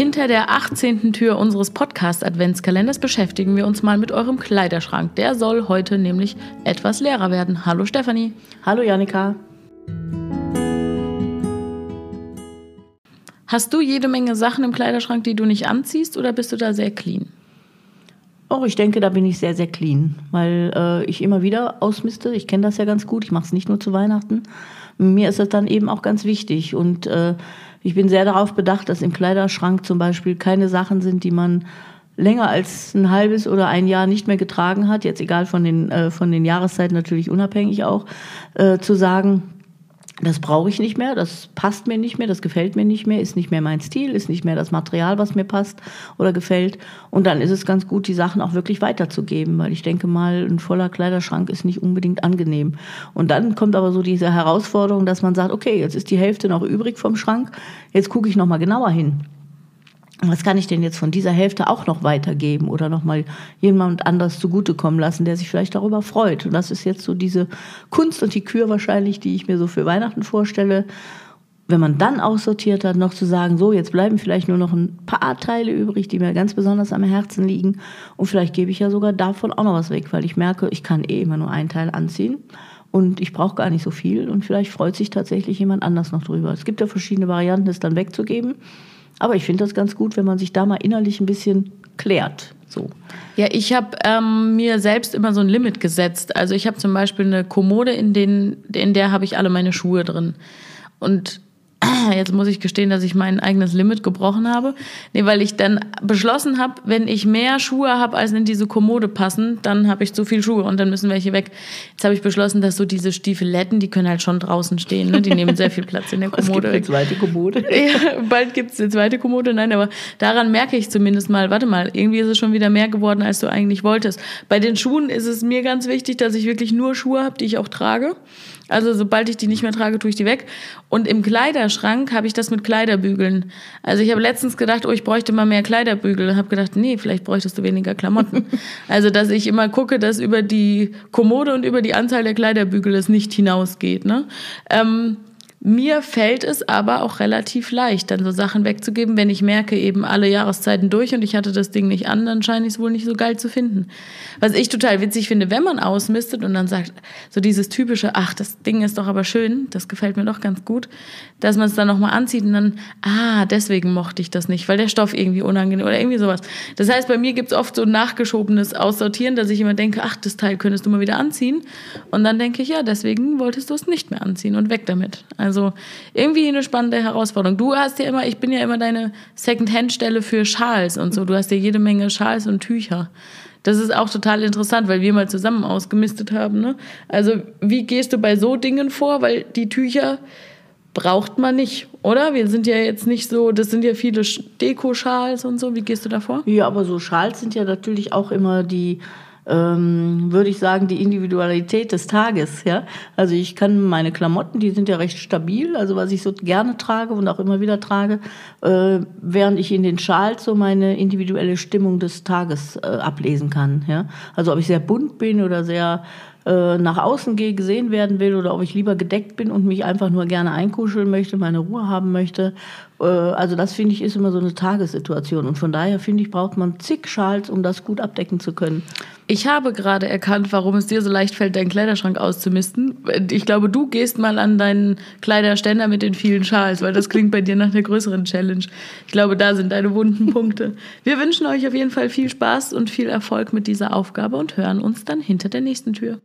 Hinter der 18. Tür unseres Podcast-Adventskalenders beschäftigen wir uns mal mit eurem Kleiderschrank. Der soll heute nämlich etwas leerer werden. Hallo Stefanie. Hallo Janika. Hast du jede Menge Sachen im Kleiderschrank, die du nicht anziehst oder bist du da sehr clean? Oh, ich denke, da bin ich sehr, sehr clean, weil äh, ich immer wieder ausmiste. Ich kenne das ja ganz gut. Ich mache es nicht nur zu Weihnachten. Mir ist das dann eben auch ganz wichtig. Und äh, ich bin sehr darauf bedacht, dass im Kleiderschrank zum Beispiel keine Sachen sind, die man länger als ein halbes oder ein Jahr nicht mehr getragen hat, jetzt egal von den, äh, von den Jahreszeiten natürlich unabhängig auch, äh, zu sagen, das brauche ich nicht mehr, das passt mir nicht mehr, das gefällt mir nicht mehr, ist nicht mehr mein Stil, ist nicht mehr das Material, was mir passt oder gefällt. Und dann ist es ganz gut, die Sachen auch wirklich weiterzugeben, weil ich denke mal, ein voller Kleiderschrank ist nicht unbedingt angenehm. Und dann kommt aber so diese Herausforderung, dass man sagt, okay, jetzt ist die Hälfte noch übrig vom Schrank, jetzt gucke ich noch mal genauer hin was kann ich denn jetzt von dieser Hälfte auch noch weitergeben oder nochmal jemand anders zugutekommen lassen, der sich vielleicht darüber freut. Und das ist jetzt so diese Kunst und die Kür wahrscheinlich, die ich mir so für Weihnachten vorstelle. Wenn man dann aussortiert hat, noch zu sagen, so, jetzt bleiben vielleicht nur noch ein paar Teile übrig, die mir ganz besonders am Herzen liegen. Und vielleicht gebe ich ja sogar davon auch noch was weg, weil ich merke, ich kann eh immer nur einen Teil anziehen. Und ich brauche gar nicht so viel. Und vielleicht freut sich tatsächlich jemand anders noch drüber. Es gibt ja verschiedene Varianten, es dann wegzugeben. Aber ich finde das ganz gut, wenn man sich da mal innerlich ein bisschen klärt. So. Ja, ich habe ähm, mir selbst immer so ein Limit gesetzt. Also ich habe zum Beispiel eine Kommode, in, den, in der habe ich alle meine Schuhe drin. Und jetzt muss ich gestehen, dass ich mein eigenes Limit gebrochen habe. Nee, weil ich dann beschlossen habe, wenn ich mehr Schuhe habe, als in diese Kommode passen, dann habe ich zu viel Schuhe und dann müssen welche weg. Jetzt habe ich beschlossen, dass so diese Stiefeletten, die können halt schon draußen stehen. Ne? Die nehmen sehr viel Platz in der Kommode. Es gibt eine zweite Kommode. Ja, bald gibt es eine zweite Kommode. Nein, aber daran merke ich zumindest mal, warte mal, irgendwie ist es schon wieder mehr geworden, als du eigentlich wolltest. Bei den Schuhen ist es mir ganz wichtig, dass ich wirklich nur Schuhe habe, die ich auch trage. Also sobald ich die nicht mehr trage, tue ich die weg. Und im Kleiderschrank habe ich das mit Kleiderbügeln. Also ich habe letztens gedacht, oh, ich bräuchte mal mehr Kleiderbügel. Habe gedacht, nee, vielleicht bräuchtest du weniger Klamotten. also dass ich immer gucke, dass über die Kommode und über die Anzahl der Kleiderbügel es nicht hinausgeht. Ne? Ähm, mir fällt es aber auch relativ leicht, dann so Sachen wegzugeben, wenn ich merke, eben alle Jahreszeiten durch und ich hatte das Ding nicht an, dann scheine ich es wohl nicht so geil zu finden. Was ich total witzig finde, wenn man ausmistet und dann sagt, so dieses typische, ach, das Ding ist doch aber schön, das gefällt mir doch ganz gut, dass man es dann nochmal anzieht und dann, ah, deswegen mochte ich das nicht, weil der Stoff irgendwie unangenehm oder irgendwie sowas. Das heißt, bei mir gibt es oft so ein nachgeschobenes Aussortieren, dass ich immer denke, ach, das Teil könntest du mal wieder anziehen. Und dann denke ich, ja, deswegen wolltest du es nicht mehr anziehen und weg damit. Also also irgendwie eine spannende Herausforderung. Du hast ja immer, ich bin ja immer deine Second-Hand-Stelle für Schals und so. Du hast ja jede Menge Schals und Tücher. Das ist auch total interessant, weil wir mal zusammen ausgemistet haben. Ne? Also wie gehst du bei so Dingen vor? Weil die Tücher braucht man nicht, oder? Wir sind ja jetzt nicht so, das sind ja viele Deko-Schals und so. Wie gehst du da vor? Ja, aber so Schals sind ja natürlich auch immer die ähm, würde ich sagen, die Individualität des Tages. Ja? Also ich kann meine Klamotten, die sind ja recht stabil, also was ich so gerne trage und auch immer wieder trage, äh, während ich in den Schals so meine individuelle Stimmung des Tages äh, ablesen kann. Ja? Also ob ich sehr bunt bin oder sehr äh, nach außen gehe, gesehen werden will oder ob ich lieber gedeckt bin und mich einfach nur gerne einkuscheln möchte, meine Ruhe haben möchte. Äh, also das finde ich ist immer so eine Tagessituation und von daher finde ich braucht man zig Schals, um das gut abdecken zu können. Ich habe gerade erkannt, warum es dir so leicht fällt, deinen Kleiderschrank auszumisten. Ich glaube, du gehst mal an deinen Kleiderständer mit den vielen Schals, weil das klingt bei dir nach einer größeren Challenge. Ich glaube, da sind deine wunden Punkte. Wir wünschen euch auf jeden Fall viel Spaß und viel Erfolg mit dieser Aufgabe und hören uns dann hinter der nächsten Tür.